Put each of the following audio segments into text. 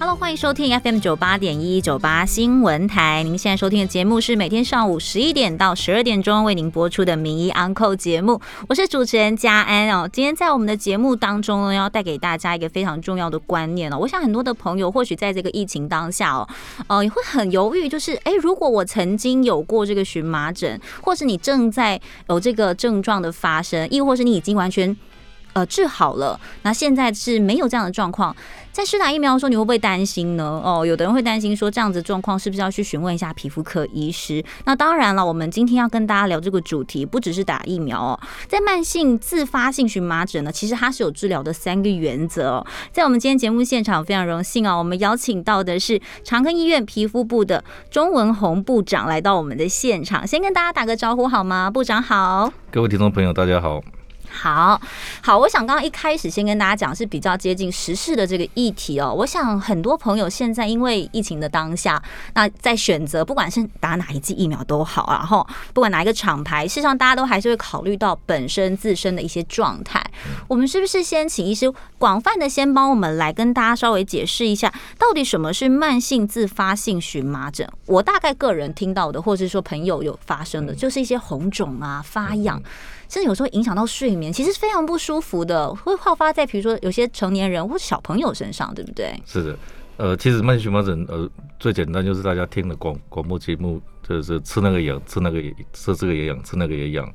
Hello，欢迎收听 FM 九八点一九八新闻台。您现在收听的节目是每天上午十一点到十二点钟为您播出的名医 Uncle 节目，我是主持人嘉安哦。今天在我们的节目当中呢，要带给大家一个非常重要的观念哦。我想很多的朋友或许在这个疫情当下哦，呃，也会很犹豫，就是哎，如果我曾经有过这个荨麻疹，或是你正在有这个症状的发生，亦或是你已经完全。呃，治好了。那现在是没有这样的状况，在施打疫苗的时候，你会不会担心呢？哦，有的人会担心说，这样子状况是不是要去询问一下皮肤科医师？那当然了，我们今天要跟大家聊这个主题，不只是打疫苗哦，在慢性自发性荨麻疹呢，其实它是有治疗的三个原则哦。在我们今天节目现场，非常荣幸啊，我们邀请到的是长庚医院皮肤部的钟文宏部长来到我们的现场，先跟大家打个招呼好吗？部长好，各位听众朋友，大家好。好好，我想刚刚一开始先跟大家讲是比较接近时事的这个议题哦。我想很多朋友现在因为疫情的当下，那在选择不管是打哪一剂疫苗都好，然后不管哪一个厂牌，事实上大家都还是会考虑到本身自身的一些状态。我们是不是先请医师广泛的先帮我们来跟大家稍微解释一下，到底什么是慢性自发性荨麻疹？我大概个人听到的，或者是说朋友有发生的，就是一些红肿啊、发痒。甚至有时候影响到睡眠，其实非常不舒服的，会好发在比如说有些成年人或小朋友身上，对不对？是的，呃，其实慢性荨麻疹，呃，最简单就是大家听的广广播节目，就是吃那个痒，吃那个吃这个也痒，吃那个也痒。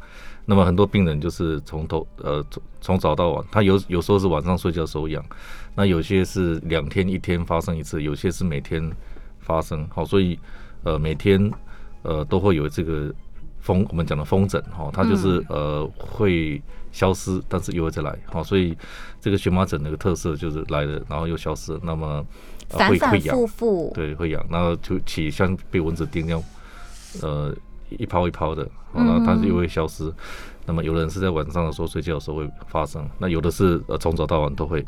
那么很多病人就是从头呃从从早到晚，他有有时候是晚上睡觉时候痒，那有些是两天一天发生一次，有些是每天发生。好，所以呃每天呃都会有这个。风我们讲的风疹哈，它就是呃会消失，但是又会再来哈，所以这个荨麻疹的一个特色就是来了，然后又消失，那么反反复复，对，会痒，然后就起像被蚊子叮一样，呃一泡一泡的，然后它是又会消失。那么有的人是在晚上的时候睡觉的时候会发生，那有的是呃从早到晚都会，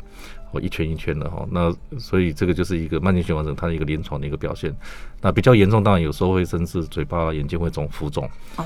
或一圈一圈的哈。那所以这个就是一个慢性荨麻疹它的一个临床的一个表现。那比较严重，当然有时候会甚至嘴巴、眼睛会肿、浮肿。哦。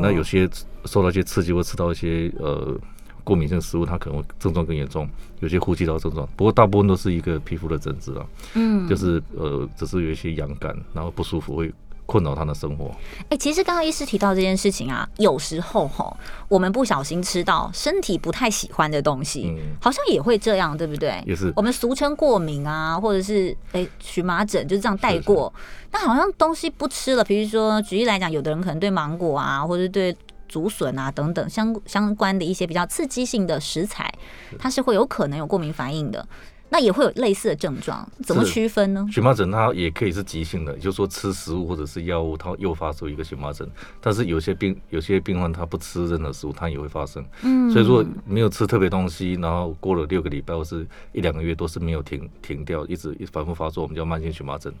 那有些受到一些刺激或吃到一些呃过敏性食物，它可能会症状更严重。有些呼吸道症状，不过大部分都是一个皮肤的疹子啊。嗯。就是呃只是有一些痒感，然后不舒服会。困扰他的生活。哎，其实刚刚医师提到这件事情啊，有时候吼，我们不小心吃到身体不太喜欢的东西，好像也会这样，对不对？也是。我们俗称过敏啊，或者是哎荨麻疹，就是这样带过。那好像东西不吃了，比如说举例来讲，有的人可能对芒果啊，或者对竹笋啊等等相相关的一些比较刺激性的食材，它是会有可能有过敏反应的。那也会有类似的症状，怎么区分呢？荨麻疹它也可以是急性的，就是说吃食物或者是药物，它诱发出一个荨麻疹。但是有些病有些病患他不吃任何食物，它也会发生。嗯，所以说没有吃特别东西，然后过了六个礼拜或是一两个月都是没有停停掉，一直反复发作，我们叫慢性荨麻疹。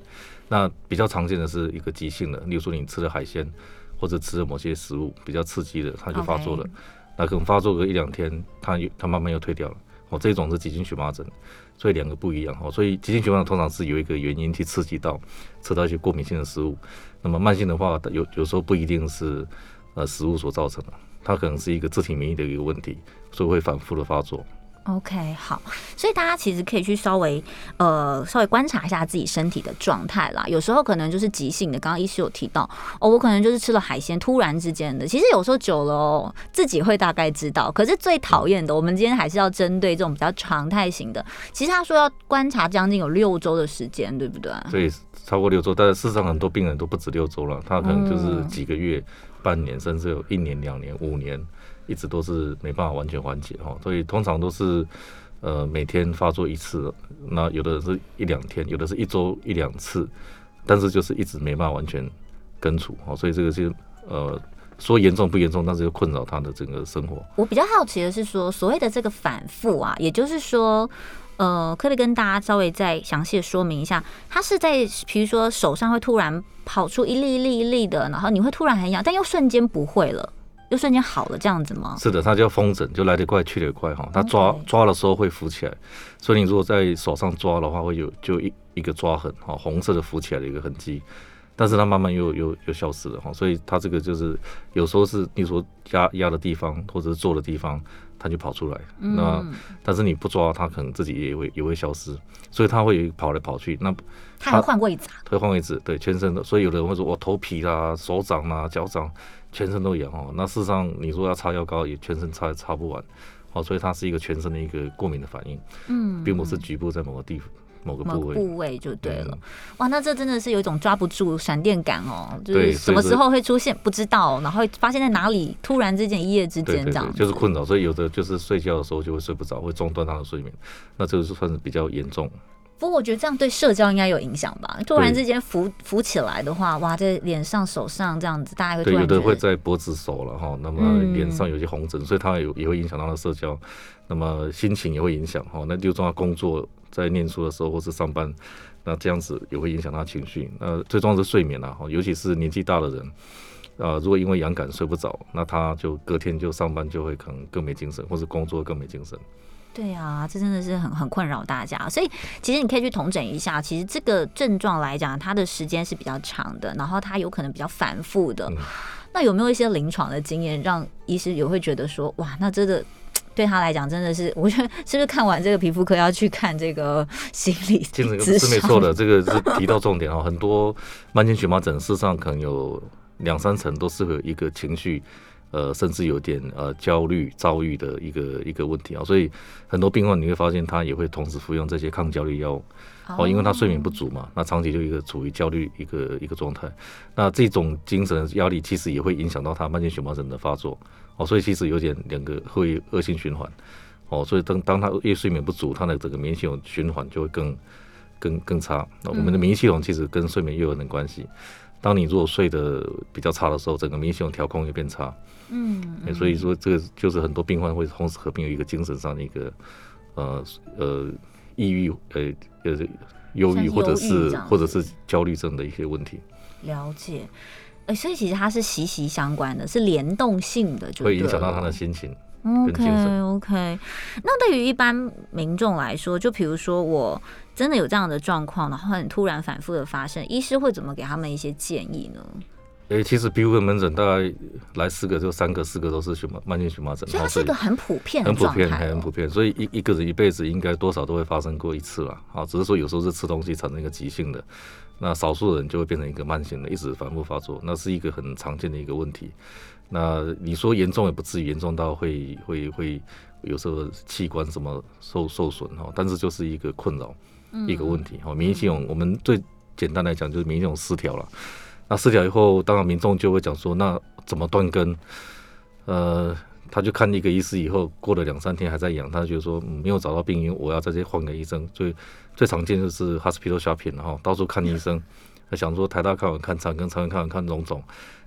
那比较常见的是一个急性的，例如说你吃了海鲜或者吃了某些食物比较刺激的，它就发作了。那可能发作个一两天，它它慢慢又退掉了。哦，这种是急性荨麻疹。所以两个不一样哦，所以急性情况通常是有一个原因去刺激到吃到一些过敏性的食物，那么慢性的话，有有时候不一定是呃食物所造成的，它可能是一个自体免疫的一个问题，所以会反复的发作。OK，好，所以大家其实可以去稍微呃稍微观察一下自己身体的状态啦。有时候可能就是急性的，刚刚医师有提到哦，我可能就是吃了海鲜，突然之间的。其实有时候久了哦，自己会大概知道。可是最讨厌的，我们今天还是要针对这种比较常态型的。其实他说要观察将近有六周的时间，对不对？对超过六周，但是事实上很多病人都不止六周了，他可能就是几个月、半年，甚至有一年、两年、五年。一直都是没办法完全缓解哈，所以通常都是呃每天发作一次，那有的是一两天，有的是一周一两次，但是就是一直没办法完全根除哈，所以这个是呃说严重不严重，但是又困扰他的整个生活。我比较好奇的是说，所谓的这个反复啊，也就是说，呃，可以跟大家稍微再详细的说明一下，它是在比如说手上会突然跑出一粒一粒一粒的，然后你会突然很痒，但又瞬间不会了。就瞬间好了，这样子吗？是的，它叫风疹，就来得快去得快哈。它抓抓的时候会浮起来，所以你如果在手上抓的话，会有就一一个抓痕哈，红色的浮起来的一个痕迹。但是它慢慢又又又消失了哈，所以它这个就是有时候是你说压压的地方或者是坐的地方，它就跑出来。那但是你不抓它，可能自己也会也会消失，所以它会跑来跑去。那它会换位置啊？会换位置，对，全身的。所以有的人会说我头皮啦、手掌啦、脚掌，全身都痒哦。那事实上你说要擦药膏，也全身擦也擦不完。哦，所以它是一个全身的一个过敏的反应。嗯，并不是局部在某个地方。某个部位，部位就对了。哇，那这真的是有一种抓不住闪电感哦，就是什么时候会出现不知道，然后发现在哪里，突然之间一夜之间这样，就是困扰。所以有的就是睡觉的时候就会睡不着，会中断他的睡眠。那这个是算是比较严重。不过我觉得这样对社交应该有影响吧？突然之间浮浮起来的话，哇，在脸上、手上这样子，大家会对有的会在脖子、手了哈，那么脸上有些红疹，所以它有也会影响到他社交，那么心情也会影响哈。那就重要工作。在念书的时候或是上班，那这样子也会影响他情绪。那最重要是睡眠了哈，尤其是年纪大的人，呃，如果因为痒感睡不着，那他就隔天就上班就会可能更没精神，或是工作更没精神。对啊，这真的是很很困扰大家。所以其实你可以去统整一下，其实这个症状来讲，它的时间是比较长的，然后它有可能比较反复的。那有没有一些临床的经验，让医师也会觉得说，哇，那真的？对他来讲，真的是，我觉得是不是看完这个皮肤科要去看这个心理？精神是没错的，这个是提到重点哦。很多慢性荨麻疹，事实上可能有两三成都是和一个情绪，呃，甚至有点呃焦虑、躁郁的一个一个问题啊。所以很多病患你会发现，他也会同时服用这些抗焦虑药物哦，因为他睡眠不足嘛，那长期就一个处于焦虑一个一个状态。那这种精神压力其实也会影响到他慢性荨麻疹的发作。哦，所以其实有点两个会恶性循环，哦，所以当当他越睡眠不足，他的整个免疫系统循环就会更更更差。那我们的免疫系统其实跟睡眠又有点关系。当你如果睡得比较差的时候，整个免疫系统调控也变差。嗯，所以说这个就是很多病患会同时合并有一个精神上的一个呃呃抑郁呃呃忧郁或者是或者是焦虑症的一些问题。了解。哎，所以其实它是息息相关的，是联动性的，就会影响到他的心情。OK OK，那对于一般民众来说，就比如说我真的有这样的状况，然后很突然反复的发生，医师会怎么给他们一些建议呢？哎，其实皮肤科门诊大概来四个，就三个、四个都是荨麻慢性荨麻疹，所以它是个很普遍、很普遍、很普遍。所以一一个人一辈子应该多少都会发生过一次了。啊，只是说有时候是吃东西产生一个急性的。那少数人就会变成一个慢性的，一直反复发作，那是一个很常见的一个问题。那你说严重也不至于严重到会会会有时候器官什么受受损哈，但是就是一个困扰，一个问题哈。免疫系统我们最简单来讲就是免疫系统失调了。那失调以后，当然民众就会讲说，那怎么断根？呃。他就看一个医师以后，过了两三天还在痒，他就说没有找到病因，我要在这换个医生。最最常见就是 hospital shopping，然后到处看医生，他想说台大看完看长庚，长庚看完看荣总，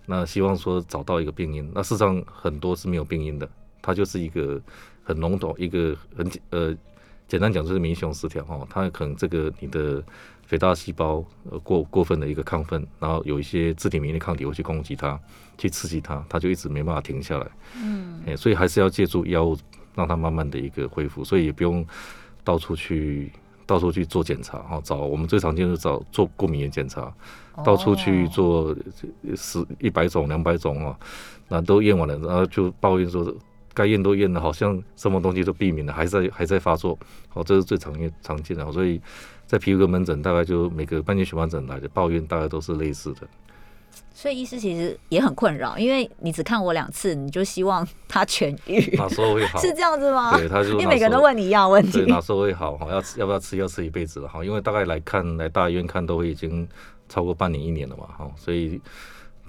那希望说找到一个病因。那事实上很多是没有病因的，它就是一个很笼统，一个很简呃简单讲就是免疫系统失调哈，它可能这个你的。肥大细胞呃过过分的一个亢奋，然后有一些自体免疫抗体会去攻击它，去刺激它，它就一直没办法停下来。嗯，哎，所以还是要借助药物让它慢慢的一个恢复，所以也不用到处去到处去做检查哈。找我们最常见的找做过敏原检查，到处去做十一百种两百种啊，那都验完了，然后就抱怨说该验都验了，好像什么东西都避免了，还在还在发作。好，这是最常见常见的，所以。在皮肤科门诊，大概就每个半年荨麻疹来的抱怨，大概都是类似的。所以医师其实也很困扰，因为你只看我两次，你就希望他痊愈，哪时候会好？是这样子吗？对，他就因为每个人都问你一样问题，哪时候会好？哈，要要不要吃？要吃一辈子了哈，因为大概来看来大医院看都会已经超过半年一年了嘛哈，所以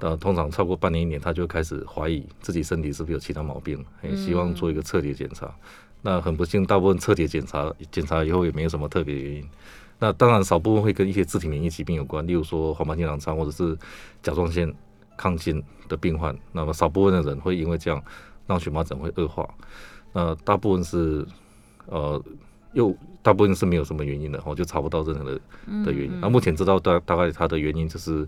呃通常超过半年一年，他就开始怀疑自己身体是不是有其他毛病，也希望做一个彻底检查。那很不幸，大部分彻底检查检查以后也没有什么特别原因。那当然，少部分会跟一些自体免疫疾病有关，例如说黄斑性狼疮或者是甲状腺亢进的病患。那么少部分的人会因为这样让荨麻疹会恶化。那大部分是呃，又大部分是没有什么原因的，我就查不到任何的的原因。那目前知道大大概它的原因就是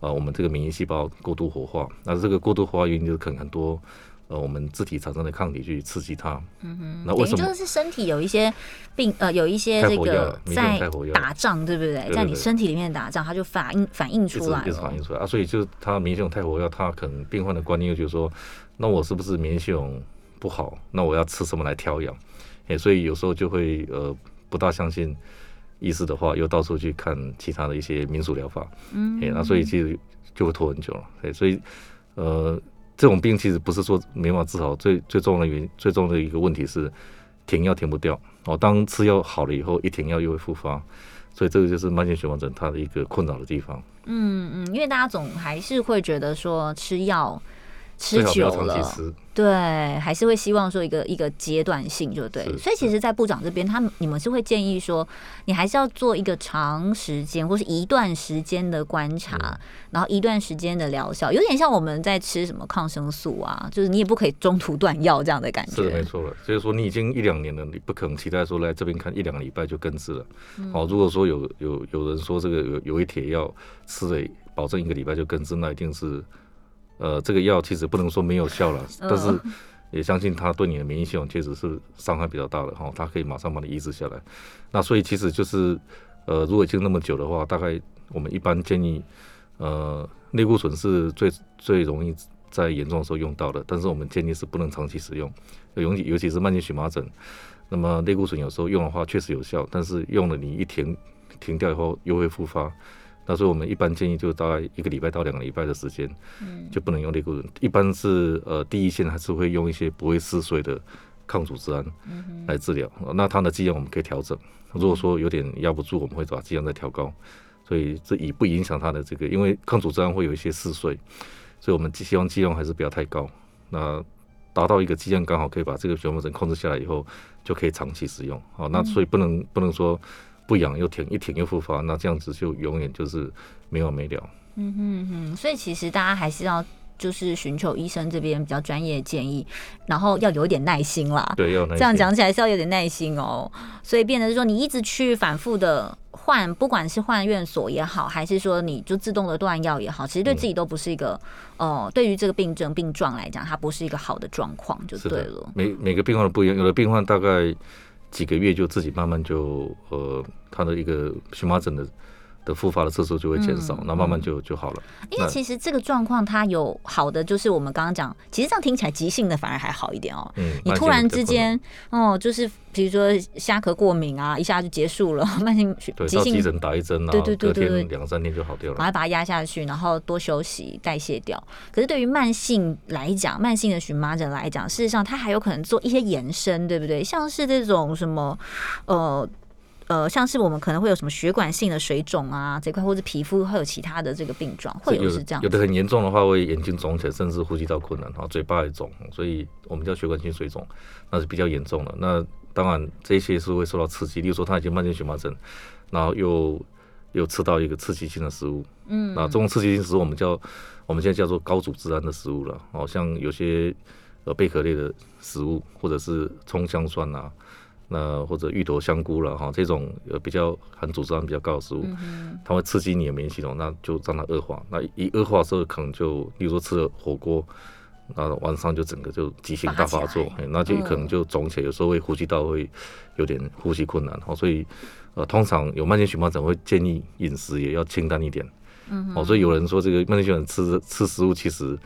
呃，我们这个免疫细胞过度活化。那这个过度活化原因就是可能很多呃我们自体产生的抗体去刺激它。嗯哼，那等于为什么就是身体有一些病呃有一些这个在打仗，对不对？在你身体里面打仗，它就反应反应出来一直反映。出来啊？所以就它免疫系统太活跃，它可能病患的观念就觉得说，那我是不是免疫系统不好？那我要吃什么来调养？哎，所以有时候就会呃不大相信医师的话，又到处去看其他的一些民俗疗法。嗯，哎，那所以其实就会拖很久了。哎，所以呃这种病其实不是说没法治好，最最重要的原因，最重要的一个问题是停药停不掉。哦，当吃药好了以后，一停药又会复发。所以这个就是慢性荨麻疹它的一个困扰的地方。嗯嗯，因为大家总还是会觉得说吃药吃最好不要久了。对，还是会希望说一个一个阶段性就对。所以其实，在部长这边，他们你们是会建议说，你还是要做一个长时间或是一段时间的观察，嗯然后一段时间的疗效，有点像我们在吃什么抗生素啊，就是你也不可以中途断药这样的感是的，没。错了。所以说你已经一两年了，你不可能期待说来这边看一两个礼拜就根治了。嗯哦，如果说有有有人说这个有有一帖药吃了保证一个礼拜就根治，那一定是呃这个药其实不能说没有效了，嗯但是也相信它对你的免疫系统确实是伤害比较大的哈、它可以马上把你抑制下来。那所以其实就是呃如果已经那么久的话，大概我们一般建议呃类固醇是最最容易在严重的时候用到的，但是我们建议是不能长期使用，尤其尤其是慢性荨麻疹。那么类固醇有时候用的话确实有效，但是用了你一停停掉以后又会复发。那所以我们一般建议就大概一个礼拜到两个礼拜的时间，就不能用类固醇。一般是呃第一线还是会用一些不会嗜睡的抗组织胺来治疗。那它的剂量我们可以调整，如果说有点压不住，我们会把剂量再调高。所以这以不影响它的这个，因为抗组织胺会有一些嗜睡，所以我们希望剂量还是不要太高。那达到一个剂量刚好可以把这个荨麻疹控制下来以后，就可以长期使用。好，那所以不能不能说不痒又停，一停又复发，那这样子就永远就是没完没了。嗯，所以其实大家还是要就是寻求医生这边比较专业的建议，然后要有一点耐心啦。对，要这样讲起来是要有点耐心哦，所以变得是说你一直去反复的换，不管是换院所也好，还是说你就自动的断药也好，其实对自己都不是一个，呃，对于这个病症病状来讲，它不是一个好的状况，就是对了。每每个病患都不一样，有的病患大概几个月就自己慢慢就呃，他的一个荨麻疹的的复发的次数就会减少，嗯那、慢慢就就好了。因为其实这个状况它有好的，就是我们刚刚讲，其实这样听起来急性的反而还好一点哦。嗯，你突然之间，哦，就是比如说虾壳过敏啊，一下就结束了，慢性对急性到急诊打一针啊，对对对两三天就好掉了。赶快把它压下去，然后多休息代谢掉。可是对于慢性来讲，慢性的荨麻疹来讲，事实上它还有可能做一些延伸，对不对？像是这种什么，呃。呃，像是我们可能会有什么血管性的水肿啊这块，或者皮肤会有其他的这个病状，会有有是这样有的很严重的话，会眼睛肿起来，甚至呼吸道困难，然后，嘴巴也肿，所以我们叫血管性水肿，那是比较严重的。那当然这些是会受到刺激，例如说他已经慢性荨麻疹，然后又又吃到一个刺激性的食物，嗯，那这种刺激性食物我们叫我们现在叫做高组织胺的食物了，哦，像有些呃贝壳类的食物，或者是葱香蒜啊。那或者芋头、香菇了哈，这种呃比较含组织胺比较高的食物，它会刺激你的免疫系统，那就让它恶化。那一恶化之后，可能就，例如说吃了火锅，那晚上就整个就急性大发作那就可能就肿起来，有时候会呼吸道会有点呼吸困难。哦，所以呃，通常有慢性荨麻疹会建议饮食也要清淡一点。嗯，哦，所以有人说这个慢性荨麻疹吃吃食物其实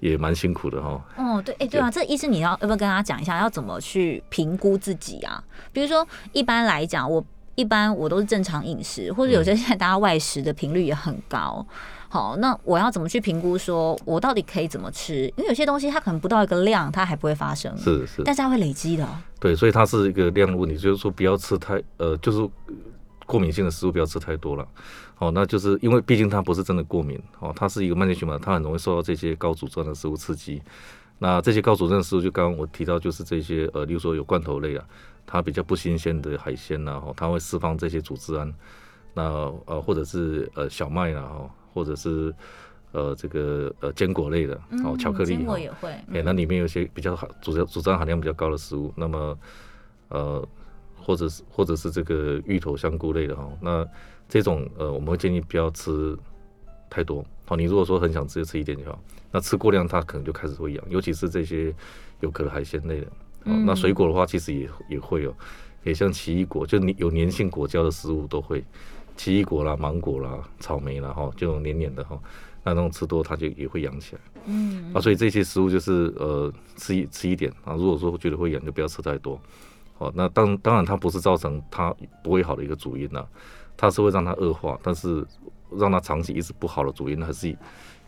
也蛮辛苦的哈。哦，对，哎，对啊，这医生你要要不要跟大家讲一下，要怎么去评估自己啊？比如说，一般来讲，我一般我都是正常饮食，或者有些现在大家外食的频率也很高。好，那我要怎么去评估，说我到底可以怎么吃？因为有些东西它可能不到一个量，它还不会发生，是是，但是它会累积的哦。对，所以它是一个量的问题，就是说不要吃太呃，就是过敏性的食物不要吃太多了。哦，那就是因为毕竟它不是真的过敏，哦，它是一个慢性循环，它很容易受到这些高组织的食物刺激。那这些高组织的食物，就刚刚我提到，就是这些呃，例如说有罐头类啊，它比较不新鲜的海鲜呐、哦，它会释放这些组织胺。那呃，或者是呃小麦啦，哦，或者是呃这个呃坚果类的，哦，巧克力嗯坚果也会，哎、那里面有些比较好组织组织胺含量比较高的食物，那么呃，或者是或者是这个芋头、香菇类的哈，那这种呃，我们会建议不要吃太多。好，你如果说很想吃，就吃一点就好，那吃过量它可能就开始会痒，尤其是这些有壳的海鲜类的。哦，那水果的话其实也也会有，也像奇异果，就你有粘性果胶的食物都会，奇异果啦、芒果啦、草莓啦，哈，这种黏黏的哈，那那种吃多它就也会痒起来。嗯，啊，所以这些食物就是呃吃一吃一点啊，如果说觉得会痒就不要吃太多。哦，那当当然它不是造成它不会好的一个主因呐，它是会让它恶化，但是。让它长期一直不好的主因，还是以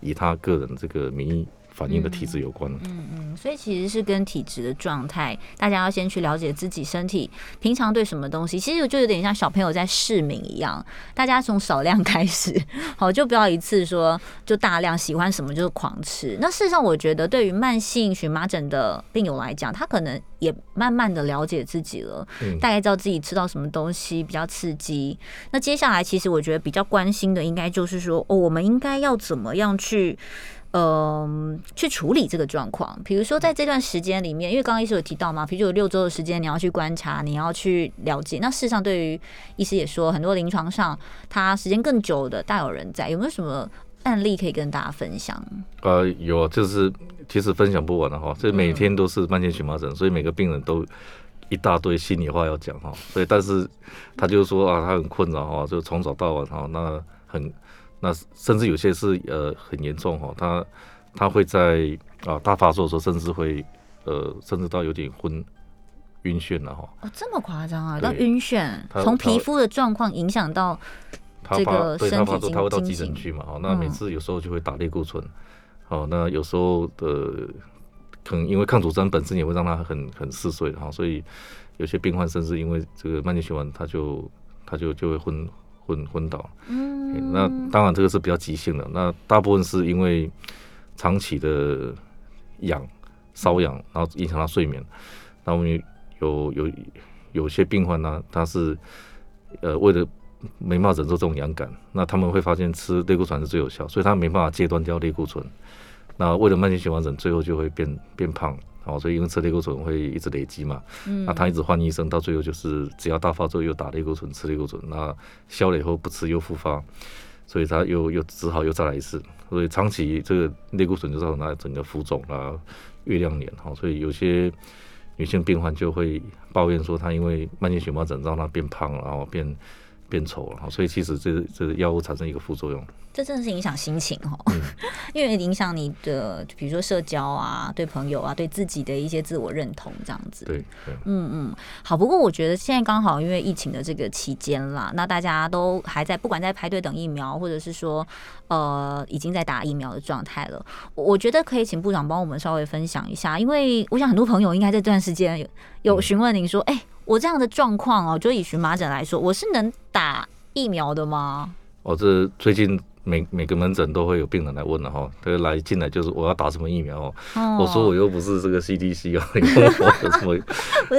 以他个人这个名义反应的体质有关。嗯嗯，所以其实是跟体质的状态，大家要先去了解自己身体平常对什么东西。其实就有点像小朋友在试敏一样，大家从少量开始，好，就不要一次说就大量喜欢什么就是狂吃。那事实上，我觉得对于慢性荨麻疹的病友来讲，他可能。也慢慢的了解自己了，大概知道自己吃到什么东西比较刺激。那接下来，其实我觉得比较关心的，应该就是说，哦，我们应该要怎么样去，嗯，去处理这个状况。比如说，在这段时间里面，因为刚刚医师有提到嘛，比如有六周的时间，你要去观察，你要去了解。那事实上，对于医师也说，很多临床上，他时间更久的大有人在，有没有什么？案例可以跟大家分享。呃，有，就是其实分享不完的哈，这每天都是慢性荨麻疹，所以每个病人都一大堆心里话要讲哈。所以，但是他就说啊，他很困扰哈，就从早到晚哈，那很那甚至有些是呃很严重哈，他他会在啊大发作的时候，甚至会呃甚至到有点昏晕眩了哈。哦，这么夸张啊？到晕眩，从皮肤的状况影响到。他发对他发作，他会到急诊去嘛？哦，那每次有时候就会打类固醇，哦，那有时候的可能因为抗组胺本身也会让他很很嗜睡哈，所以有些病患甚至因为这个慢性循环，他就他就就会昏昏昏倒。嗯，那当然这个是比较急性的，那大部分是因为长期的痒瘙痒，然后影响到睡眠。那我们有有有些病患呢，他是呃为了没办法忍受这种痒感，那他们会发现吃类固醇是最有效，所以他没办法戒断掉类固醇。那为了慢性循环疹，最后就会变变胖，哦，所以因为吃类固醇会一直累积嘛，嗯，那他一直换医生，到最后就是只要大发作又打类固醇，吃类固醇，那消了以后不吃又复发，所以他又又只好又再来一次，所以长期这个类固醇就造成他整个浮肿啊、月亮脸，哈，所以有些女性病患就会抱怨说，她因为慢性荨麻疹让她变胖，然后变。变丑了哈，所以其实这这药物产生一个副作用。这真的是影响心情哦，因为影响你的，比如说社交啊，对朋友啊，对自己的一些自我认同这样子。对，嗯嗯，好。不过我觉得现在刚好因为疫情的这个期间啦，那大家都还在，不管在排队等疫苗，或者是说呃已经在打疫苗的状态了。我觉得可以请部长帮我们稍微分享一下，因为我想很多朋友应该在这段时间有有询问您说，哎，我这样的状况哦，就以荨麻疹来说，我是能打疫苗的吗？哦，这最近。每每个门诊都会有病人来问了哈，他来进来就是我要打什么疫苗哦，我说我又不是这个 CDC 啊，你问我有什么？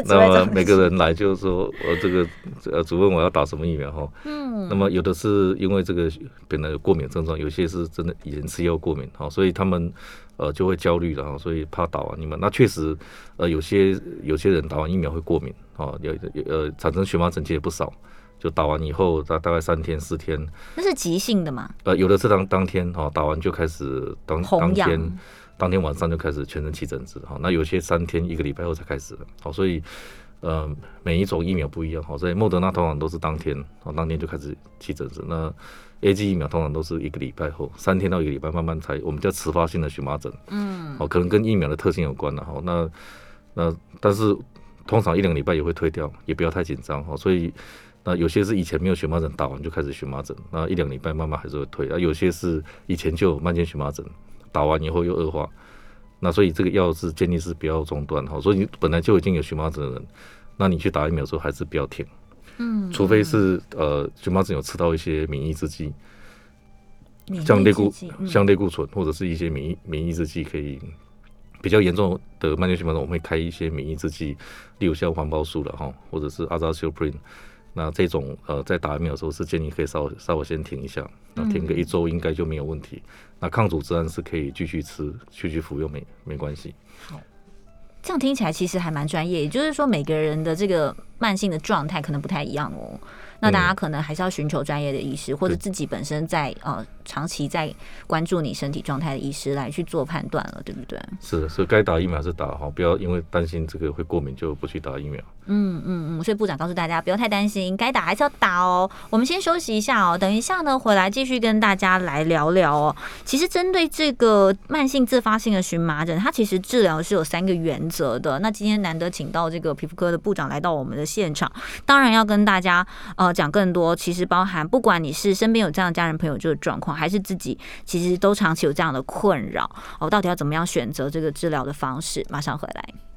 那么每个人来就是说我这个呃主问我要打什么疫苗哈，嗯，那么有的是因为这个本来有过敏症状，有些是真的以前吃药过敏哈，所以他们呃就会焦虑了哈，所以怕打完疫苗。那确实呃有些有些人打完疫苗会过敏啊，有呃产生荨麻疹其实不少。就打完以后，大大概三天四天，那是急性的嘛？呃，有的是当当天哈，打完就开始当当天当天晚上就开始全身起疹子哈。那有些三天一个礼拜后才开始的，好，所以呃每一种疫苗不一样哈。所以莫德纳通常都是当天，哦，当天就开始起疹子。那 A G 疫苗通常都是一个礼拜后，三天到一个礼拜慢慢才我们叫迟发性的荨麻疹，嗯，哦，可能跟疫苗的特性有关了哈。那那但是通常一两个礼拜也会退掉，也不要太紧张哈。所以那有些是以前没有荨麻疹，打完就开始荨麻疹，那一两礼拜慢慢还是会退。啊，有些是以前就有慢性荨麻疹，打完以后又恶化，那所以这个药是建议是不要中断哈。所以你本来就已经有荨麻疹的人，那你去打疫苗的时候还是不要停，嗯，除非是呃荨麻疹有吃到一些免疫制剂，像类固像类固醇或者是一些免疫免疫制剂可以比较严重的慢性荨麻疹，我们会开一些免疫制剂，例如像环孢素了哈，或者是阿扎西普林。那这种呃，在打疫苗的时候是建议可以稍微稍微先停一下，那停个一周应该就没有问题。那抗组织胺是可以继续吃、继续服用，没没关系。好，这样听起来其实还蛮专业。也就是说，每个人的这个慢性的状态可能不太一样哦。那大家可能还是要寻求专业的医师，或者自己本身在呃长期在关注你身体状态的医师来去做判断了，对不对？是的，所以该打疫苗是打哈，不要因为担心这个会过敏就不去打疫苗。嗯嗯嗯，所以部长告诉大家不要太担心，该打还是要打哦。我们先休息一下哦，等一下呢回来继续跟大家来聊聊哦。其实针对这个慢性自发性的荨麻疹，它其实治疗是有三个原则的。那今天难得请到这个皮肤科的部长来到我们的现场，当然要跟大家呃讲更多。其实包含不管你是身边有这样的家人朋友这个状况，还是自己其实都长期有这样的困扰哦，到底要怎么样选择这个治疗的方式？马上回来。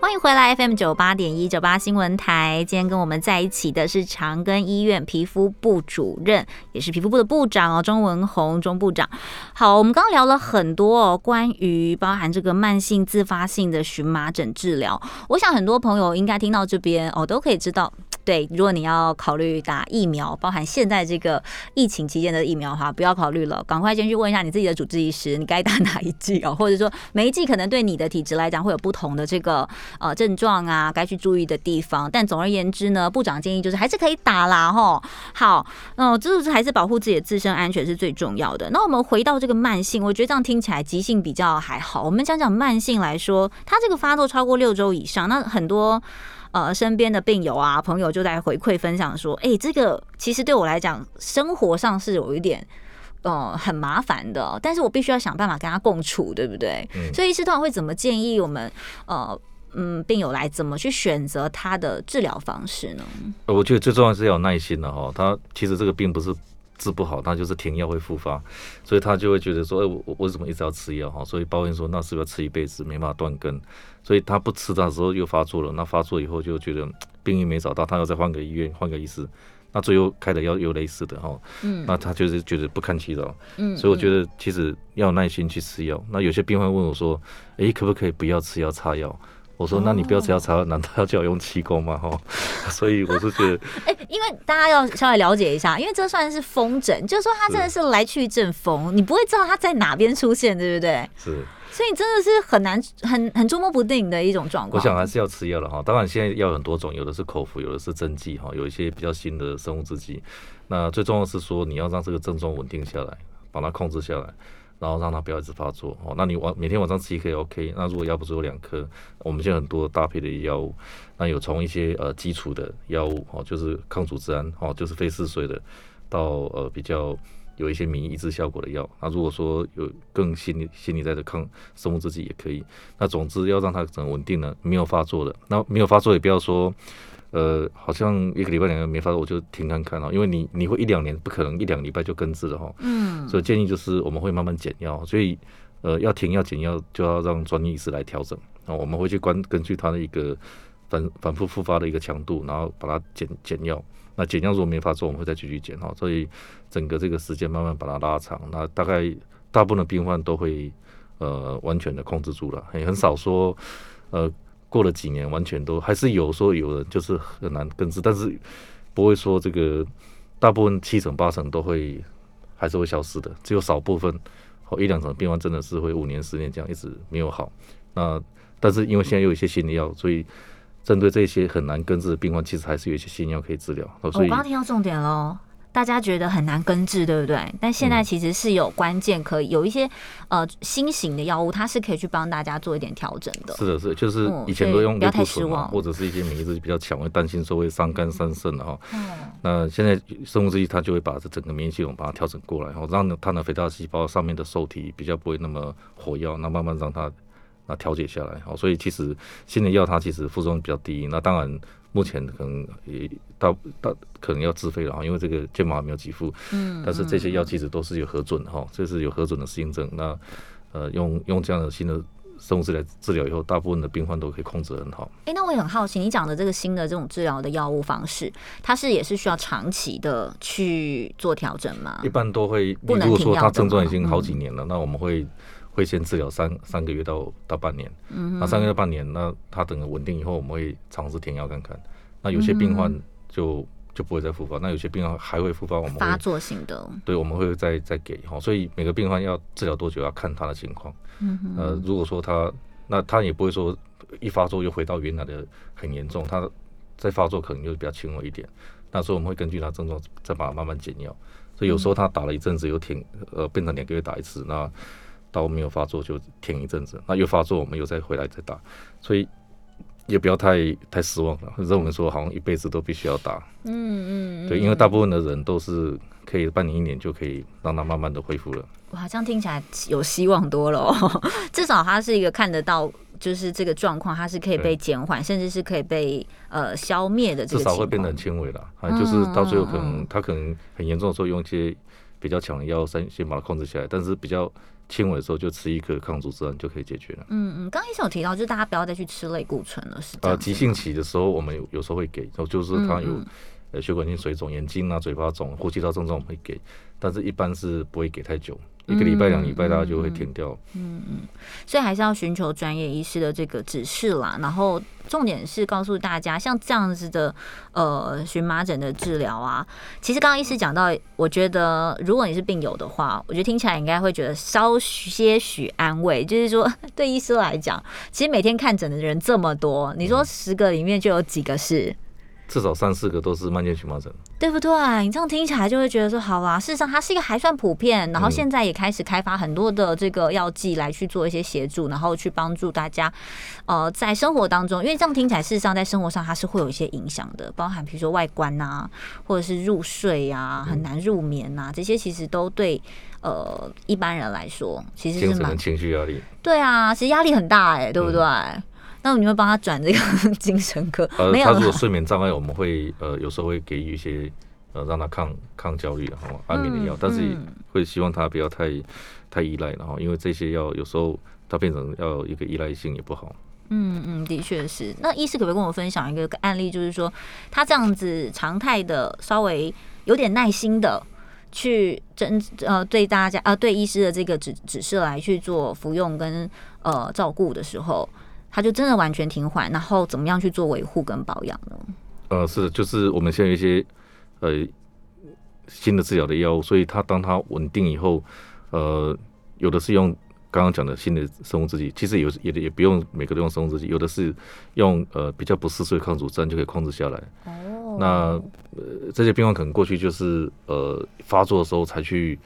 欢迎回来 FM 九八点一九八新闻台。今天跟我们在一起的是长庚医院皮肤部主任，也是皮肤部的部长哦，钟文宏钟部长。好，我们刚刚聊了很多哦，关于包含这个慢性自发性的荨麻疹治疗。我想很多朋友应该听到这边哦，都可以知道。对，如果你要考虑打疫苗，包含现在这个疫情期间的疫苗的话，不要考虑了，赶快先去问一下你自己的主治医师，你该打哪一剂哦，或者说每一剂可能对你的体质来讲会有不同的这个呃症状啊，该去注意的地方。但总而言之呢，部长建议就是还是可以打啦，吼。好，那就是还是保护自己的自身安全是最重要的。那我们回到这个慢性，我觉得这样听起来急性比较还好。我们讲讲慢性来说，它这个发作超过六周以上，那很多。呃，身边的病友啊、朋友就在回馈分享说：“哎，这个其实对我来讲，生活上是有一点呃很麻烦的，但是我必须要想办法跟他共处，对不对？所以医师通常会怎么建议我们呃嗯病友来怎么去选择他的治疗方式呢？我觉得最重要是要有耐心的哈。他其实这个病不是。治不好，他就是停药会复发，所以他就会觉得说，哎，我我为什么一直要吃药哈？所以抱怨说，那是不是要吃一辈子，没办法断根？所以他不吃的时候又发作了，那发作以后就觉得病因没找到，他要再换个医院，换个医师，那最后开的药又类似的哈，嗯，那他就是觉得不堪其扰，嗯，所以我觉得其实要耐心去吃药。那有些病患问我说，哎，可不可以不要吃药擦药？我说，那你不要只要查，难道要叫我用气功吗？哈，所以我是觉得，哎，因为大家要稍微了解一下，因为这算是风疹，就是说它真的是来去一阵风，你不会知道它在哪边出现，对不对？是，所以真的是很难、很很捉摸不定的一种状况。我想还是要吃药了哈，当然现在药很多种，有的是口服，有的是针剂哈，有一些比较新的生物制剂。那最重要是说，你要让这个症状稳定下来，把它控制下来。然后让它不要一直发作哦。那你晚每天晚上吃一颗 OK。那如果药不足有两颗，我们现在很多搭配的药物，那有从一些呃基础的药物哦，就是抗组织胺哦，就是非嗜睡的，到呃比较有一些免疫抑制效果的药。那如果说有更新新一代的抗生物制剂也可以。那总之要让它整稳定了，没有发作的。那没有发作也不要说。呃，好像一个礼拜两个没发作，我就停看看了，因为你你会一两年不可能一两礼拜就根治了哈。嗯。所以建议就是我们会慢慢减药，所以呃要停药减药就要让专业医师来调整啊。我们会去关根据他的一个反反复复发的一个强度，然后把它减减药。那减药如果没发作，我们会再继续减哈。所以整个这个时间慢慢把它拉长，那大概大部分的病患都会呃完全的控制住了，也很少说呃。过了几年，完全都还是有说有人就是很难根治，但是不会说这个大部分七成八成都会还是会消失的，只有少部分或一两成病患真的是会五年十年这样一直没有好。那但是因为现在又有一些新的药，所以针对这些很难根治的病患，其实还是有一些新药可以治疗。我刚刚听到重点喽。大家觉得很难根治，对不对？但现在其实是有关键，可以有一些呃新型的药物，它是可以去帮大家做一点调整的。是的，是的，就是以前都用不要太失望，或者是一些免疫力比较强，会担心说会伤肝伤肾的哈。嗯那现在生物制剂它就会把这整个免疫系统把它调整过来，然后让它的肥大细胞上面的受体比较不会那么活跃，那慢慢让它那调节下来。好，所以其实新的药它其实副作用比较低，那当然。目前可能也到到可能要自费了哈，因为这个健保还没有给付。嗯，但是这些药其实都是有核准的哈，这是有核准的适应症。那呃，用用这样的新的生物治疗治疗以后，大部分的病患都可以控制很好。哎，那我也很好奇，你讲的这个新的这种治疗的药物方式，它是也是需要长期的去做调整吗？一般都会，如果说他症状已经好几年了，那我们会。会先治疗三三个月到到半年，那三个月半年，那他等稳定以后，我们会尝试停药看看。那有些病患就就不会再复发，那有些病患还会复发，我们发作型的，对，我们会再再给哈。所以每个病患要治疗多久要看他的情况。呃，如果说他那他也不会说一发作又回到原来的很严重，他再发作可能就比较轻微一点。那时候我们会根据他症状再把它慢慢减药。所以有时候他打了一阵子又停，呃，变成两个月打一次，那到没有发作就停一阵子，那又发作我们又再回来再打。所以也不要太太失望了，认为说好像一辈子都必须要打。嗯嗯。对，因为大部分的人都是可以半年一年就可以让他慢慢的恢复了。哇，这样听起来有希望多了，至少他是一个看得到，就是这个状况，它是可以被减缓，甚至是可以被呃消灭的。至少会变得很轻微了，啊，就是到最后可能他可能很严重的时候用一些比较强的药先先把它控制起来，但是比较轻微的时候就吃一颗抗组织胺就可以解决了。嗯嗯，刚刚医生有提到，就是大家不要再去吃类固醇了，是呃，急性期的时候我们有有时候会给，然后就是他有呃血管性水肿、眼睛啊、嘴巴肿、呼吸道症状我们会给，但是一般是不会给太久。一个礼拜、两礼拜，大家就会停掉。嗯嗯，所以还是要寻求专业医师的这个指示啦。然后重点是告诉大家，像这样子的呃荨麻疹的治疗啊，其实刚刚医师讲到，我觉得如果你是病友的话，我觉得听起来应该会觉得稍些许安慰。就是说，对医师来讲，其实每天看诊的人这么多，你说十个里面就有几个是？至少三四个都是慢性荨麻疹，对不对？你这样听起来就会觉得说，好啦，事实上它是一个还算普遍，然后现在也开始开发很多的这个药剂来去做一些协助，然后去帮助大家，呃，在生活当中，因为这样听起来，事实上在生活上它是会有一些影响的，包含比如说外观啊，或者是入睡啊，很难入眠啊，这些其实都对呃一般人来说，其实是蛮情绪压力。对啊，其实压力很大哎，对不对？那你会帮他转这个 精神科？呃，他如果睡眠障碍，我们会呃有时候会给予一些呃让他抗抗焦虑然后安眠的药，但是会希望他不要太太依赖然后，因为这些药有时候它变成要一个依赖性也不好。嗯嗯，的确是。那医师可不可以跟我分享一个案例，就是说他这样子常态的稍微有点耐心的去针呃对大家呃对医师的这个指指示来去做服用跟呃照顾的时候。他就真的完全停缓，然后怎么样去做维护跟保养呢？呃，是，就是我们现在有一些呃新的治疗的药物，所以它当它稳定以后，呃，有的是用刚刚讲的新的生物制剂，其实有也也不用每个都用生物制剂，有的是用呃比较不适的抗组胺就可以控制下来。哦，那呃这些病患可能过去就是呃发作的时候才去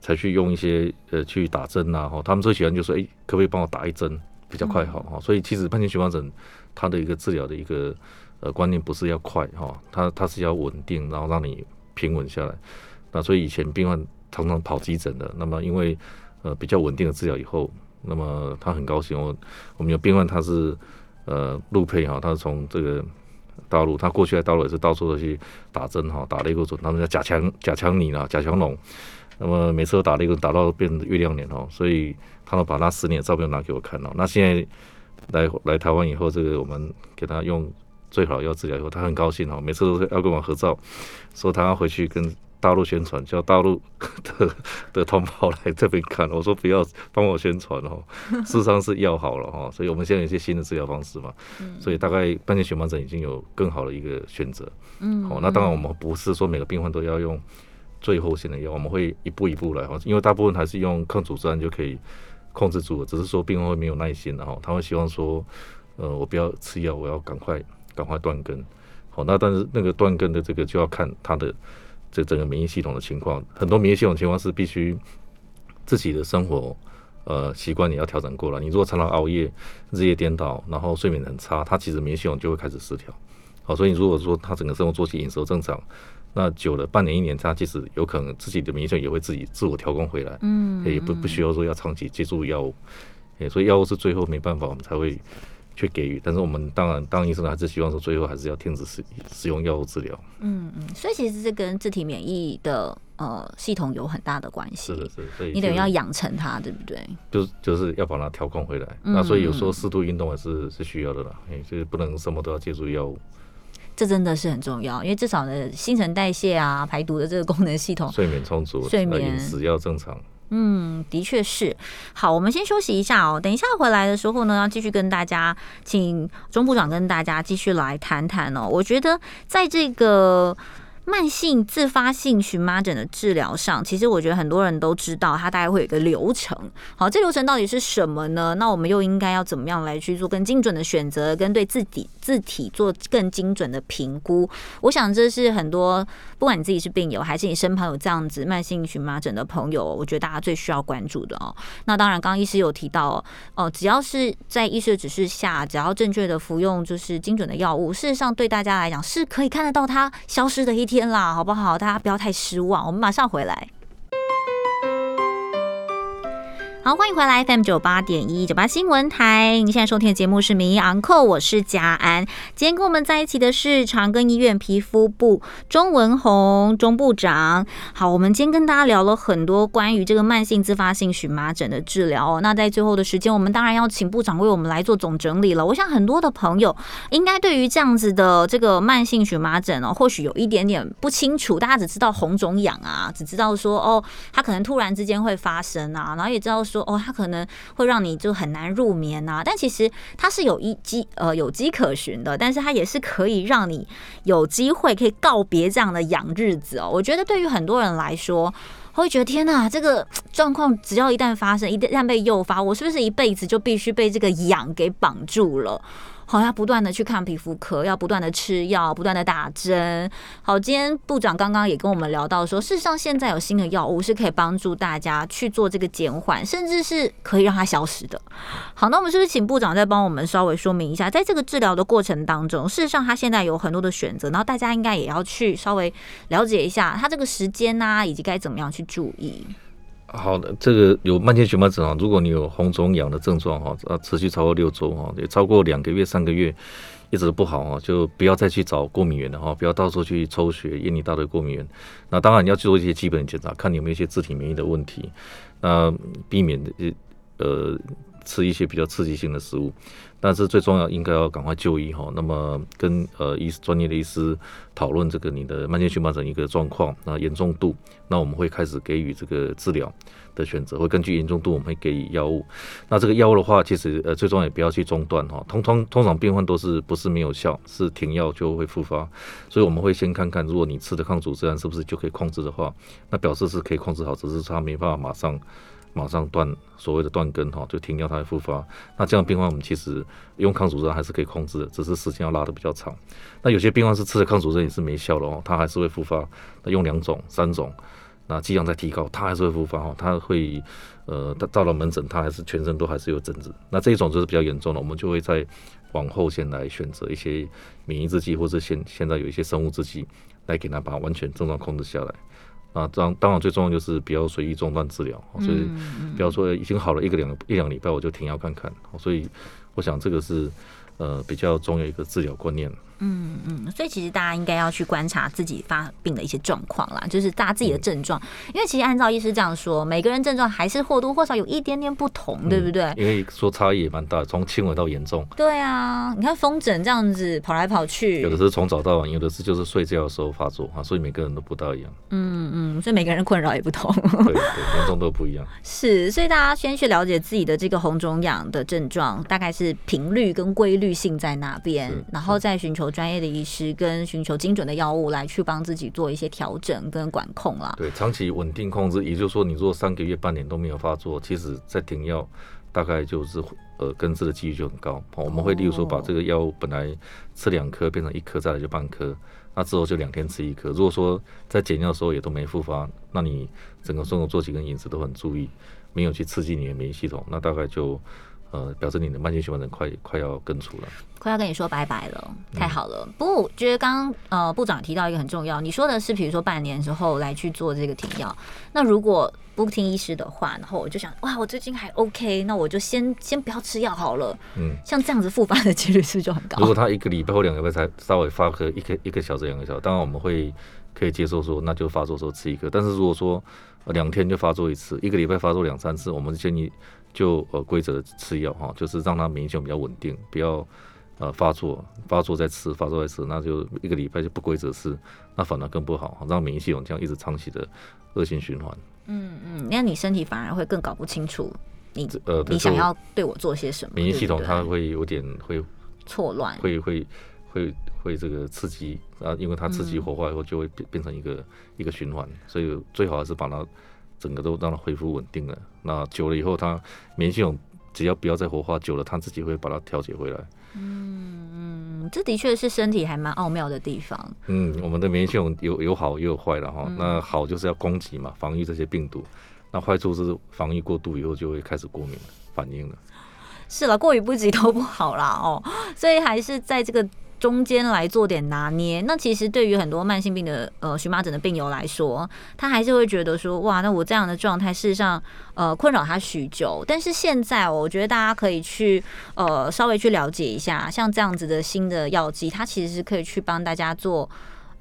才去用一些呃去打针呐，哈，他们最喜欢就说，哎，可不可以帮我打一针？比较快好哈，所以其实慢性荨麻疹它的一个治疗的一个呃观念不是要快哈，它它是要稳定，然后让你平稳下来。那所以以前病患常常跑急诊的，那么因为呃比较稳定的治疗以后，那么他很高兴。我我们有病患他是呃陆配哈，他是从这个大陆，他过去在大陆也是到处都去打针哈，打了一个准，他们叫假强假枪你啦，假强龙。那么每次都打了一个，打到变月亮脸哦，所以他们把那十年的照片拿给我看了。那现在来来台湾以后，这个我们给他用最好药治疗以后，他很高兴哦，每次都是要跟我合照，说他要回去跟大陆宣传，叫大陆 的的同胞来这边看。我说不要帮我宣传哦，事实上是药好了哈，所以我们现在有一些新的治疗方式嘛，所以大概半年荨麻疹已经有更好的一个选择。嗯，好，那当然我们不是说每个病患都要用。最后性的药，我们会一步一步来哈，因为大部分还是用抗组织胺就可以控制住了，只是说病人会没有耐心的哈，他会希望说，呃，我不要吃药，我要赶快赶快断根，好，那但是那个断根的这个就要看他的这整个免疫系统的情况，很多免疫系统情况是必须自己的生活呃习惯你要调整过来，你如果常常熬夜、日夜颠倒，然后睡眠很差，他其实免疫系统就会开始失调，好，所以如果说他整个生活作息、饮食正常。那久了半年一年，他其实有可能自己的免疫系统也会自己自我调控回来，嗯，也不不需要说要长期接触药物，哎，所以药物是最后没办法，我们才会去给予。但是我们当然当医生还是希望说最后还是要停止使使用药物治疗。嗯嗯，所以其实这跟自体免疫的呃系统有很大的关系。是的，是，所以你等于要养成它，对不对？就是就是要把它调控回来。那所以有时候适度运动还是是需要的啦，哎，就是不能什么都要借助药物。这真的是很重要，因为至少呢，新陈代谢啊、排毒的这个功能系统，睡眠充足，睡眠饮食要正常。嗯，的确是。好，我们先休息一下哦，等一下回来的时候呢，要继续跟大家，请钟部长跟大家继续来谈谈哦。我觉得在这个慢性自发性荨麻疹的治疗上，其实我觉得很多人都知道，它大概会有一个流程。好，这流程到底是什么呢？那我们又应该要怎么样来去做更精准的选择，跟对自己自体做更精准的评估？我想这是很多不管你自己是病友，还是你身旁有这样子慢性荨麻疹的朋友，我觉得大家最需要关注的哦。那当然，刚刚医师有提到哦，只要是在医师的指示下，只要正确的服用就是精准的药物，事实上对大家来讲是可以看得到它消失的一天啦，好不好？大家不要太失望，我们马上回来。好，欢迎回来 FM 九八点一九八新闻台。你现在收听的节目是《名医昂扣》，我是嘉安。今天跟我们在一起的是长庚医院皮肤部钟文宏钟部长。好，我们今天跟大家聊了很多关于这个慢性自发性荨麻疹的治疗哦。那在最后的时间，我们当然要请部长为我们来做总整理了。我想很多的朋友应该对于这样子的这个慢性荨麻疹哦，或许有一点点不清楚。大家只知道红肿痒啊，只知道说哦，它可能突然之间会发生啊，然后也知道。说哦，它可能会让你就很难入眠呐，但其实它是有一机呃有机可循的，但是它也是可以让你有机会可以告别这样的养日子哦。我觉得对于很多人来说，会觉得天呐，这个状况只要一旦发生，一旦被诱发，我是不是一辈子就必须被这个痒给绑住了？好，要不断的去看皮肤科，要不断的吃药，不断的打针。好，今天部长刚刚也跟我们聊到说，事实上现在有新的药物是可以帮助大家去做这个减缓，甚至是可以让它消失的。好，那我们是不是请部长再帮我们稍微说明一下，在这个治疗的过程当中，事实上他现在有很多的选择，然后大家应该也要去稍微了解一下他这个时间呐，以及该怎么样去注意。好的，这个有慢性荨麻疹啊，如果你有红肿痒的症状哈，啊，持续超过六周哈，也超过两个月、三个月，一直不好啊，就不要再去找过敏源了哈，不要到处去抽血验一大堆过敏源。那当然你要做一些基本检查，看你有没有一些自体免疫的问题，那避免呃吃一些比较刺激性的食物。但是最重要应该要赶快就医哈，那么跟呃医专业的医师讨论这个你的慢性荨麻疹一个状况，那严重度，那我们会开始给予这个治疗的选择，会根据严重度我们会给予药物。那这个药物的话，其实呃最重要也不要去中断哈，通通通常病患都是不是没有效，是停药就会复发，所以我们会先看看，如果你吃的抗组织胺是不是就可以控制的话，那表示是可以控制好，只是它没办法马上。马上断所谓的断根哈，就停掉它的复发。那这样病患我们其实用抗组织还是可以控制的，只是时间要拉的比较长。那有些病患是吃了抗组织也是没效的哦，它还是会复发。那用两种、三种，那剂量在提高，它还是会复发哈。它会呃，到了门诊，它还是全身都还是有疹子。那这一种就是比较严重的，我们就会在往后先来选择一些免疫制剂，或者现现在有一些生物制剂来给它把完全症状控制下来。啊，当当然最重要就是不要随意中断治疗，所以不要说已经好了一个两一两礼拜我就停药看看，所以我想这个是呃比较重要一个治疗观念。嗯嗯，所以其实大家应该要去观察自己发病的一些状况啦，就是大家自己的症状，因为其实按照医师这样说，每个人症状还是或多或少有一点点不同，对不对？因为说差异也蛮大，从轻微到严重。对啊，你看风疹这样子跑来跑去，有的是从早到晚，有的是就是睡觉的时候发作啊，所以每个人都不大一样。嗯嗯，所以每个人困扰也不同，对对，严重都不一样。是，所以大家先去了解自己的这个红肿痒的症状，大概是频率跟规律性在哪边，然后再寻求。专业的医师跟寻求精准的药物来去帮自己做一些调整跟管控啦。对，长期稳定控制，也就是说，你做三个月、半年都没有发作，其实在停药，大概就是呃根治的几率就很高。我们会例如说，把这个药物本来吃两颗变成一颗，再来就半颗，那之后就两天吃一颗。如果说在减药的时候也都没复发，那你整个生活作息跟饮食都很注意，没有去刺激你的免疫系统，那大概就。呃，表示你的慢性循环症快快要根除了，快要跟你说拜拜了，太好了。不过我觉得刚刚呃部长提到一个很重要，你说的是比如说半年之后来去做这个停药，那如果不听医师的话，然后我就想哇，我最近还 OK，那我就先先不要吃药好了。嗯，像这样子复发的几率是不是就很高？如果他一个礼拜或两个礼拜才稍微发个一个一个小时两个小时，当然我们会可以接受说那就发作时候吃一颗，但是如果说两天就发作一次，一个礼拜发作两三次，我们建议。就呃规则吃药哈，就是让它免疫系统比较稳定，不要呃发作，发作再吃，发作再吃，那就一个礼拜就不规则吃，那反而更不好，让免疫系统这样一直长期的恶性循环。嗯嗯，那你身体反而会更搞不清楚你呃你想要对我做些什么，免疫系统它会有点会错乱，会会会会这个刺激啊，因为它刺激活化以后就会变变成一个一个循环，所以最好还是把它整个都让它恢复稳定了。那久了以后，它免疫系统只要不要再活化久了，它自己会把它调节回来。嗯，这的确是身体还蛮奥妙的地方。嗯，我们的免疫系统有有好也有坏了哈。那好就是要攻击嘛，防御这些病毒；那坏处是防御过度以后就会开始过敏反应了。是了，过于不及都不好啦哦，所以还是在这个。中间来做点拿捏，那其实对于很多慢性病的呃荨麻疹的病友来说，他还是会觉得说，哇，那我这样的状态事实上呃困扰他许久。但是现在我觉得大家可以去呃稍微去了解一下，像这样子的新的药剂，它其实是可以去帮大家做。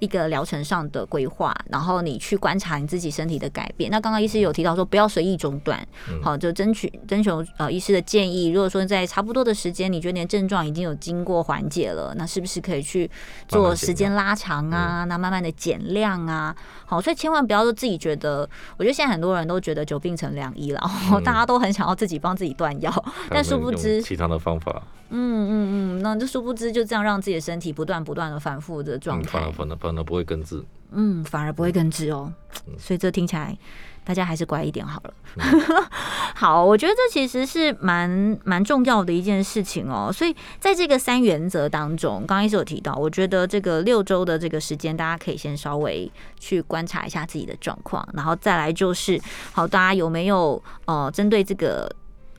一个疗程上的规划，然后你去观察你自己身体的改变。那刚刚医师有提到说，不要随意中断，好，就争取征求呃医师的建议。如果说在差不多的时间，你觉得你的症状已经有经过缓解了，那是不是可以去做时间拉长啊？那慢慢的减量啊？好，所以千万不要说自己觉得，我觉得现在很多人都觉得久病成良医了，大家都很想要自己帮自己断药，但殊不知其他的方法。嗯嗯嗯，那就殊不知就这样让自己的身体不断不断的反复的状态，反而反而反而不会根治。嗯，反而不会根治哦。所以这听起来大家还是乖一点好了。好，我觉得这其实是蛮蛮重要的一件事情哦。所以在这个三原则当中，刚刚一直有提到，我觉得这个六周的这个时间，大家可以先稍微去观察一下自己的状况，然后再来就是，好，大家有没有呃针对这个。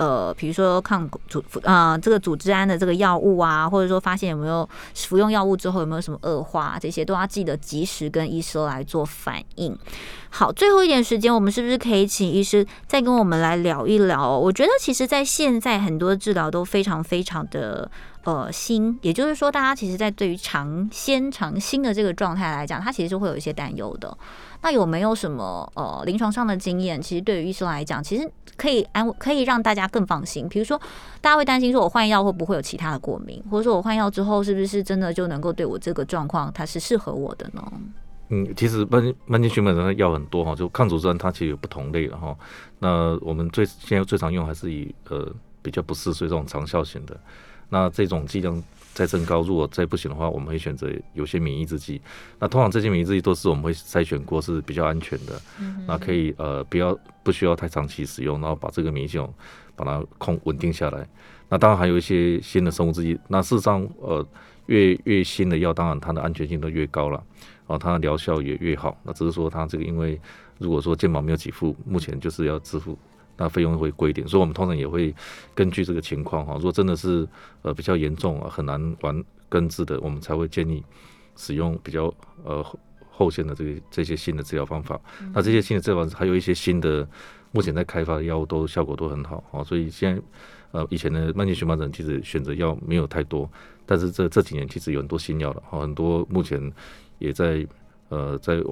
呃，比如说抗组啊，这个组织胺的这个药物啊，或者说发现有没有服用药物之后有没有什么恶化，这些都要记得及时跟医生来做反应。好，最后一点时间，我们是不是可以请医师再跟我们来聊一聊？我觉得其实，在现在很多治疗都非常非常的呃新，也就是说，大家其实，在对于尝鲜尝新的这个状态来讲，它其实是会有一些担忧的。那有没有什么呃临床上的经验？其实对于医生来讲，其实可以安可以让大家更放心。比如说，大家会担心说我换药会不会有其他的过敏，或者说我换药之后是不是真的就能够对我这个状况它是适合我的呢？嗯，其实慢慢性荨麻疹的药很多哈，就抗组织胺它其实有不同类的哈。那我们最现在最常用还是以呃比较不嗜睡这种长效型的。那这种剂量。再增高，如果再不行的话，我们会选择有些免疫制剂。那通常这些免疫制剂都是我们会筛选过是比较安全的，那可以呃不要不需要太长期使用，然后把这个免疫系统把它控稳定下来。那当然还有一些新的生物制剂，那事实上呃越越新的药，当然它的安全性都越高了，哦它的疗效也越好。那只是说它这个因为如果说健保没有给付，目前就是要支付。那费用会贵一点，所以我们通常也会根据这个情况哈，如果真的是呃比较严重啊，很难完根治的，我们才会建议使用比较呃后线的这个这些新的治疗方法。那这些新的治疗方法还有一些新的目前在开发的药物都效果都很好啊，所以现在呃以前的慢性荨麻疹其实选择药没有太多，但是这这几年其实有很多新药了，很多目前也在呃在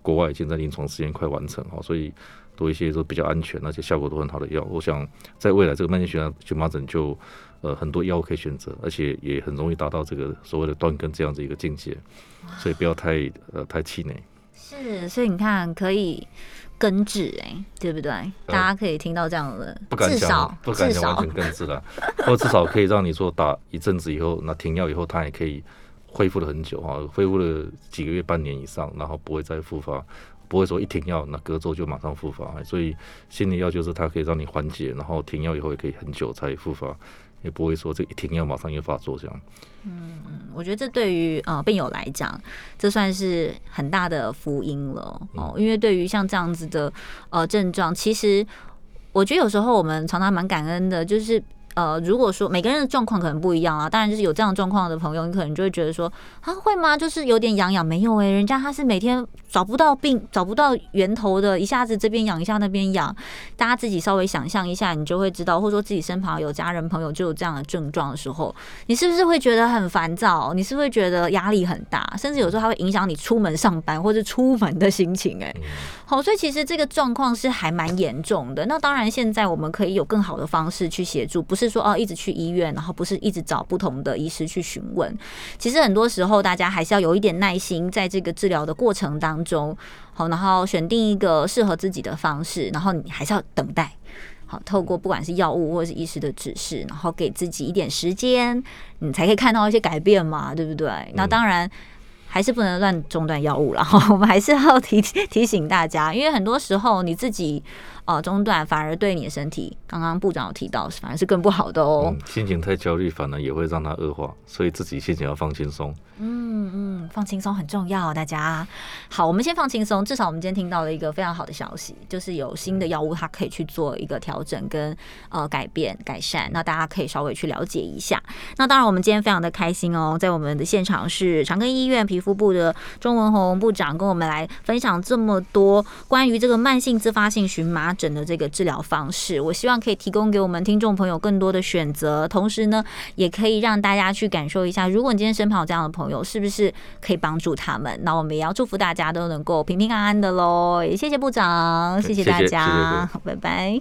国外已经在临床实验快完成哈，所以。多一些都比较安全，而且效果都很好的药。我想在未来这个慢性荨麻荨麻疹就呃很多药物可以选择，而且也很容易达到这个所谓的断根这样子一个境界，所以不要太呃太气馁。是，所以你看可以根治哎，对不对？大家可以听到这样的，不敢想，不敢想完全根治了，或至少可以让你说打一阵子以后，那停药以后，它也可以恢复了很久哈，恢复了几个月、半年以上，然后不会再复发。不会说一停药，那隔周就马上复发，所以心理药就是它可以让你缓解，然后停药以后也可以很久才复发，也不会说这一停药马上又发作这样。嗯，我觉得这对于呃病友来讲，这算是很大的福音了哦，因为对于像这样子的呃症状，其实我觉得有时候我们常常蛮感恩的，就是。呃，如果说每个人的状况可能不一样啊，当然就是有这样状况的朋友，你可能就会觉得说，啊会吗？就是有点痒痒，没有哎，人家他是每天找不到病，找不到源头的，一下子这边痒一下那边痒，大家自己稍微想象一下，你就会知道，或者说自己身旁有家人朋友就有这样的症状的时候，你是不是会觉得很烦躁？你是不是觉得压力很大？甚至有时候它会影响你出门上班或者出门的心情？哎，好，所以其实这个状况是还蛮严重的。那当然，现在我们可以有更好的方式去协助，不是。是说哦，一直去医院，然后不是一直找不同的医师去询问。其实很多时候，大家还是要有一点耐心，在这个治疗的过程当中，好，然后选定一个适合自己的方式，然后你还是要等待。好，透过不管是药物或者是医师的指示，然后给自己一点时间，你才可以看到一些改变嘛，对不对？那当然。还是不能乱中断药物了，我们还是要提提醒大家，因为很多时候你自己。哦，中断反而对你的身体，刚刚部长有提到，反而是更不好的哦。心情太焦虑，反而也会让它恶化，所以自己心情要放轻松。嗯嗯，放轻松很重要，大家好，我们先放轻松。至少我们今天听到了一个非常好的消息，就是有新的药物，它可以去做一个调整跟呃改变改善。那大家可以稍微去了解一下。那当然，我们今天非常的开心哦，在我们的现场是长庚医院皮肤部的钟文宏部长，跟我们来分享这么多关于这个慢性自发性荨麻。整的这个治疗方式，我希望可以提供给我们听众朋友更多的选择，同时呢，也可以让大家去感受一下，如果你今天身旁有这样的朋友，是不是可以帮助他们？那我们也要祝福大家都能够平平安安的喽！也谢谢部长，谢谢大家，拜拜。